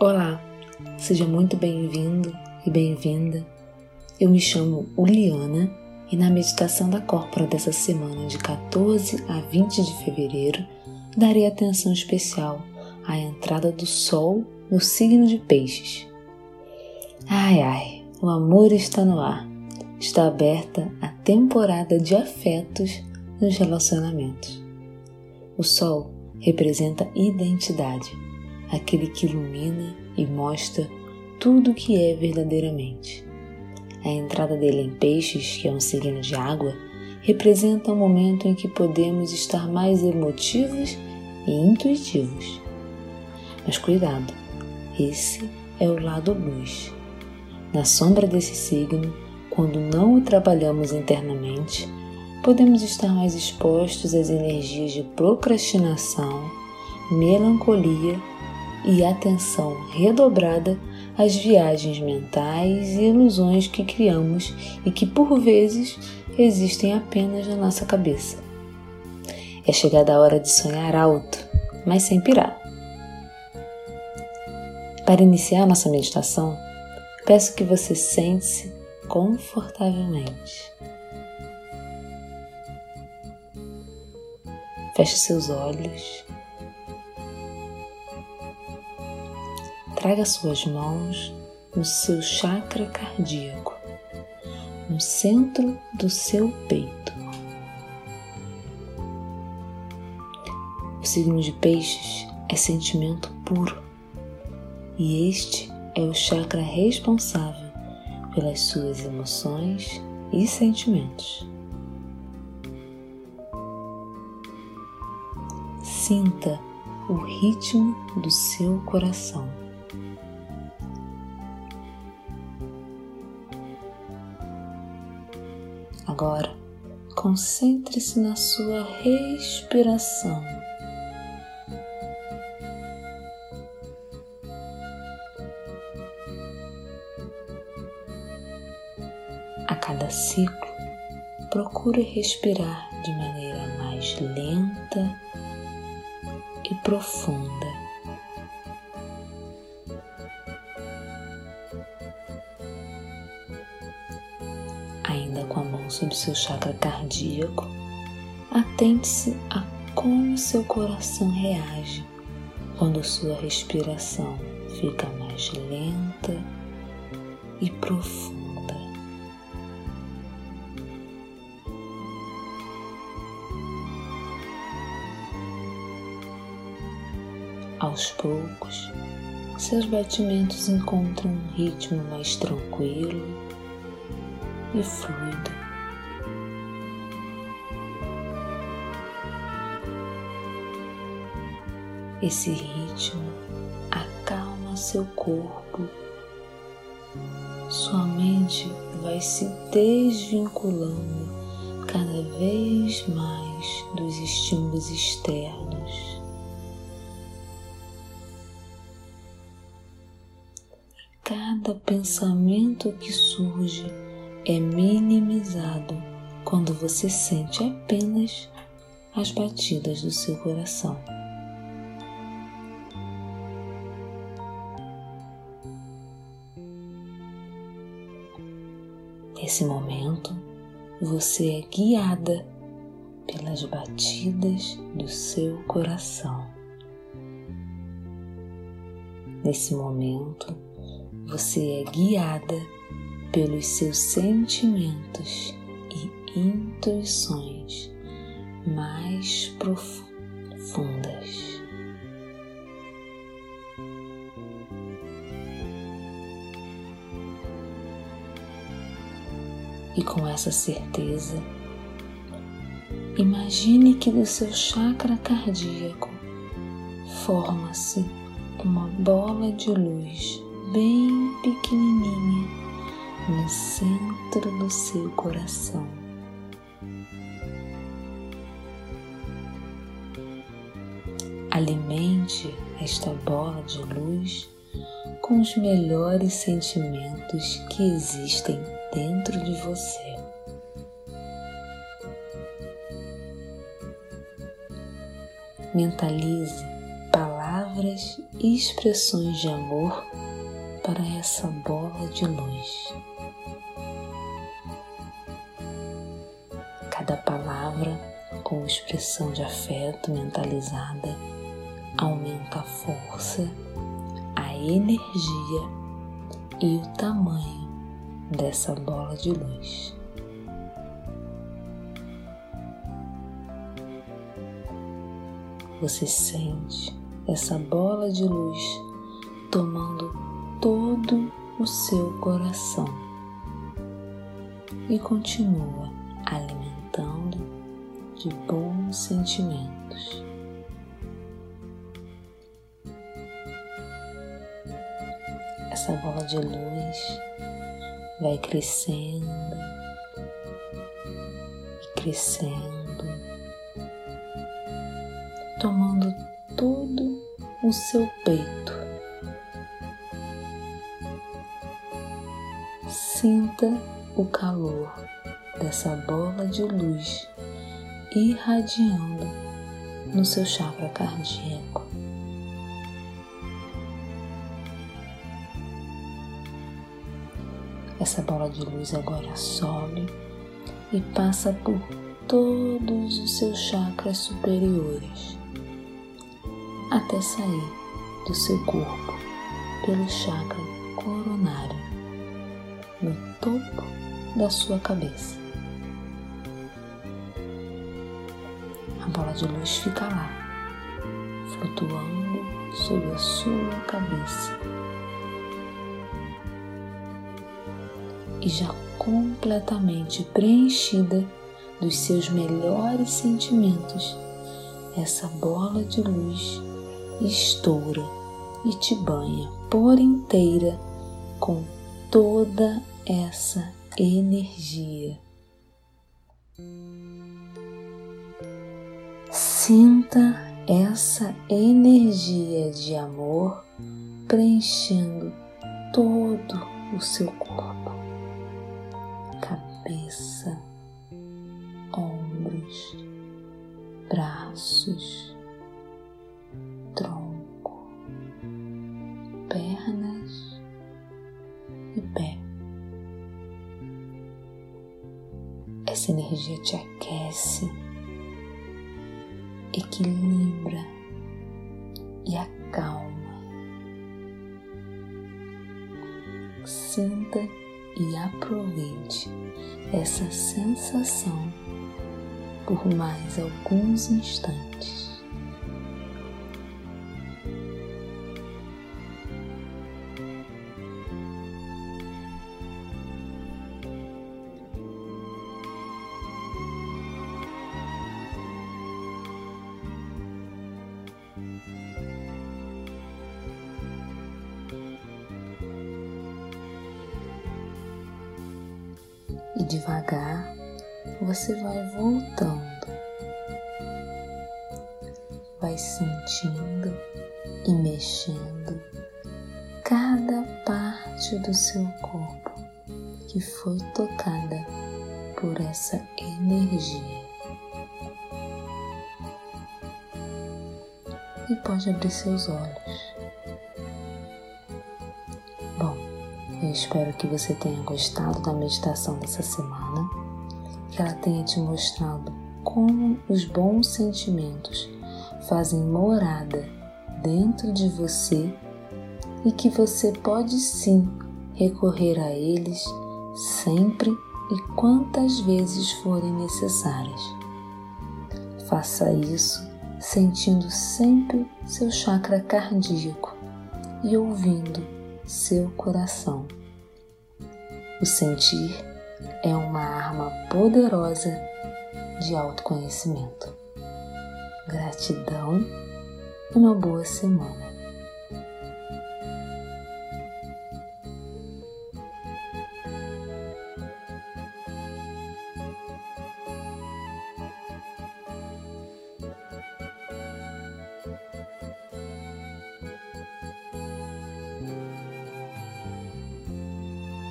Olá, seja muito bem-vindo e bem-vinda. Eu me chamo Uliana e na meditação da Corpora dessa semana, de 14 a 20 de fevereiro, darei atenção especial à entrada do Sol no signo de Peixes. Ai ai, o amor está no ar. Está aberta a temporada de afetos nos relacionamentos. O Sol representa identidade aquele que ilumina e mostra tudo o que é verdadeiramente. A entrada dele em Peixes, que é um signo de água, representa um momento em que podemos estar mais emotivos e intuitivos. Mas cuidado, esse é o lado luz. Na sombra desse signo, quando não o trabalhamos internamente, podemos estar mais expostos às energias de procrastinação, melancolia e atenção redobrada às viagens mentais e ilusões que criamos e que por vezes existem apenas na nossa cabeça. É chegada a hora de sonhar alto, mas sem pirar. Para iniciar nossa meditação, peço que você sente-se confortavelmente. Feche seus olhos Traga suas mãos no seu chakra cardíaco, no centro do seu peito. O signo de Peixes é sentimento puro e este é o chakra responsável pelas suas emoções e sentimentos. Sinta o ritmo do seu coração. Agora, concentre-se na sua respiração. A cada ciclo, procure respirar de maneira mais lenta e profunda. ainda com a mão sobre seu chakra cardíaco, atente-se a como seu coração reage quando sua respiração fica mais lenta e profunda. Aos poucos, seus batimentos encontram um ritmo mais tranquilo e fluido. Esse ritmo acalma seu corpo, sua mente vai se desvinculando cada vez mais dos estímulos externos. Cada pensamento que surge é minimizado quando você sente apenas as batidas do seu coração. Nesse momento, você é guiada pelas batidas do seu coração. Nesse momento, você é guiada pelos seus sentimentos e intuições mais profundas. E com essa certeza, imagine que do seu chakra cardíaco forma-se uma bola de luz bem pequenininha no centro do seu coração. Alimente esta bola de luz com os melhores sentimentos que existem dentro de você. Mentalize palavras e expressões de amor para essa bola de luz. Cada palavra ou expressão de afeto mentalizada aumenta a força, a energia e o tamanho dessa bola de luz. Você sente essa bola de luz tomando todo o seu coração e continua alimentando de bons sentimentos. Essa bola de luz vai crescendo e crescendo, tomando todo o seu peito. Sinta o calor dessa bola de luz irradiando no seu chakra cardíaco. Essa bola de luz agora sobe e passa por todos os seus chakras superiores até sair do seu corpo pelo chakra coronário no topo da sua cabeça. A bola de luz fica lá, flutuando sobre a sua cabeça e já completamente preenchida dos seus melhores sentimentos, essa bola de luz estoura e te banha por inteira com toda essa energia. Sinta essa energia de amor preenchendo todo o seu corpo cabeça, ombros, braços, energia te aquece, equilibra e acalma. Sinta e aproveite essa sensação por mais alguns instantes. E devagar você vai voltando, vai sentindo e mexendo cada parte do seu corpo que foi tocada por essa energia. E pode abrir seus olhos. Espero que você tenha gostado da meditação dessa semana, que ela tenha te mostrado como os bons sentimentos fazem morada dentro de você e que você pode sim recorrer a eles sempre e quantas vezes forem necessárias. Faça isso sentindo sempre seu chakra cardíaco e ouvindo seu coração. O sentir é uma arma poderosa de autoconhecimento. Gratidão e uma boa semana.